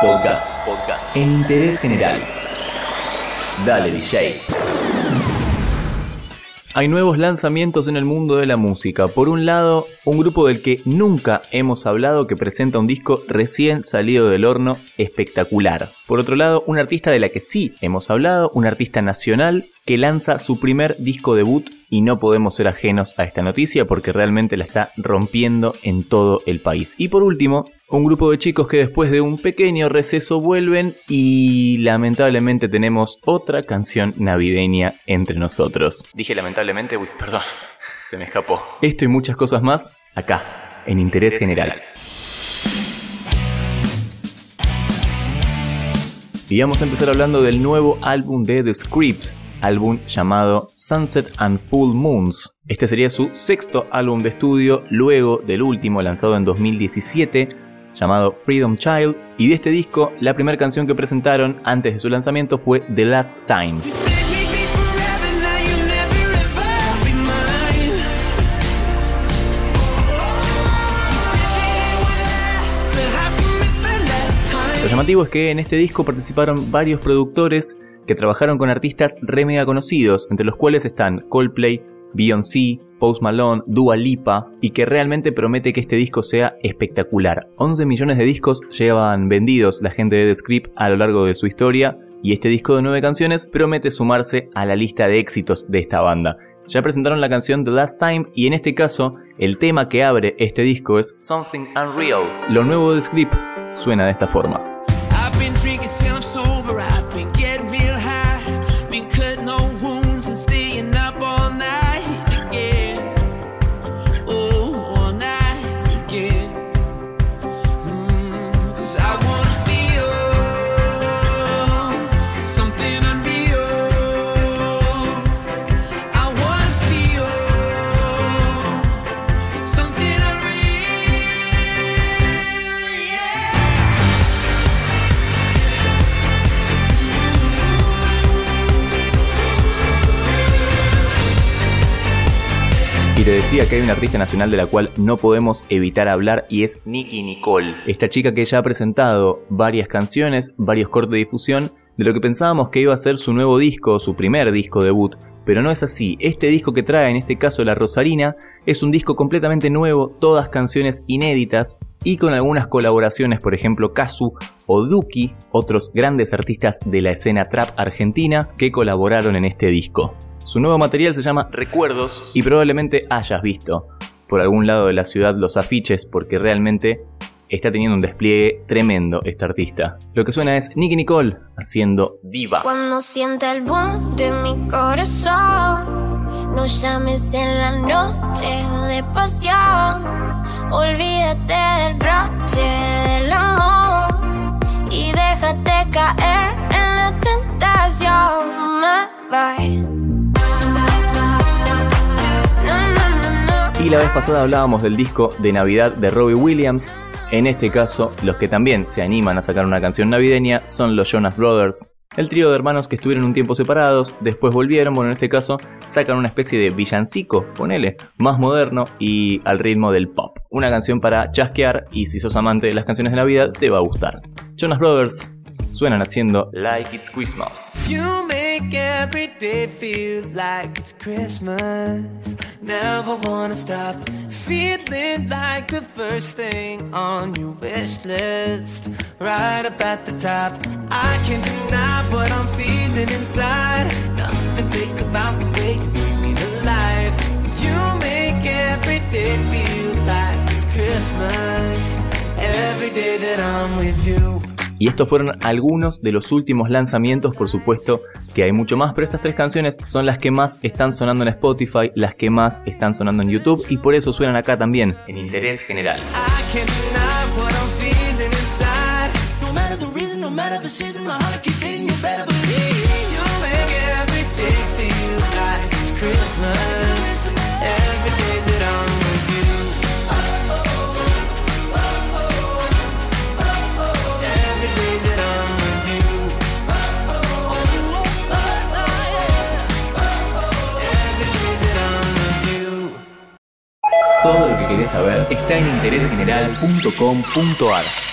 Podcast. Podcast. En interés general. Dale, DJ. Hay nuevos lanzamientos en el mundo de la música. Por un lado, un grupo del que nunca hemos hablado que presenta un disco recién salido del horno espectacular. Por otro lado, un artista de la que sí hemos hablado, un artista nacional que lanza su primer disco debut y no podemos ser ajenos a esta noticia porque realmente la está rompiendo en todo el país. Y por último, un grupo de chicos que después de un pequeño receso vuelven y lamentablemente tenemos otra canción navideña entre nosotros. Dije lamentablemente, uy, perdón, se me escapó. Esto y muchas cosas más acá, en Interés General. Y vamos a empezar hablando del nuevo álbum de The Script, álbum llamado Sunset and Full Moons. Este sería su sexto álbum de estudio luego del último lanzado en 2017 llamado Freedom Child, y de este disco la primera canción que presentaron antes de su lanzamiento fue The Last Time. Lo llamativo es que en este disco participaron varios productores que trabajaron con artistas re mega conocidos, entre los cuales están Coldplay, Beyoncé, Post Malone, Dua Lipa y que realmente promete que este disco sea espectacular. 11 millones de discos llevan vendidos la gente de The Script a lo largo de su historia y este disco de 9 canciones promete sumarse a la lista de éxitos de esta banda. Ya presentaron la canción The Last Time y en este caso el tema que abre este disco es Something Unreal. Lo nuevo de Script suena de esta forma. Y te decía que hay una artista nacional de la cual no podemos evitar hablar y es Nicky Nicole. Esta chica que ya ha presentado varias canciones, varios cortes de difusión, de lo que pensábamos que iba a ser su nuevo disco, su primer disco debut, pero no es así. Este disco que trae, en este caso La Rosarina, es un disco completamente nuevo, todas canciones inéditas y con algunas colaboraciones, por ejemplo Kazu o Duki, otros grandes artistas de la escena trap argentina que colaboraron en este disco. Su nuevo material se llama Recuerdos y probablemente hayas visto por algún lado de la ciudad los afiches porque realmente está teniendo un despliegue tremendo este artista. Lo que suena es Nicky Nicole haciendo diva. Cuando siente el boom de mi corazón, no llames en la noche de pasión. Olvídate del broche del amor y déjate caer en la tentación. Bye. Y la vez pasada hablábamos del disco de Navidad de Robbie Williams. En este caso, los que también se animan a sacar una canción navideña son los Jonas Brothers. El trío de hermanos que estuvieron un tiempo separados, después volvieron, bueno, en este caso sacan una especie de villancico, ponele, más moderno y al ritmo del pop. Una canción para chasquear y si sos amante de las canciones de Navidad te va a gustar. Jonas Brothers suenan haciendo Like It's Christmas. Make every day feel like it's Christmas. Never wanna stop feeling like the first thing on your wish list. Right up at the top. I can't deny what I'm feeling inside. Nothing fake about the way you bring me to life. You make every day feel like it's Christmas. Every day that I'm with you. Y estos fueron algunos de los últimos lanzamientos, por supuesto que hay mucho más, pero estas tres canciones son las que más están sonando en Spotify, las que más están sonando en YouTube y por eso suenan acá también, en interés general. Querés saber está en interésgeneral.com.ar.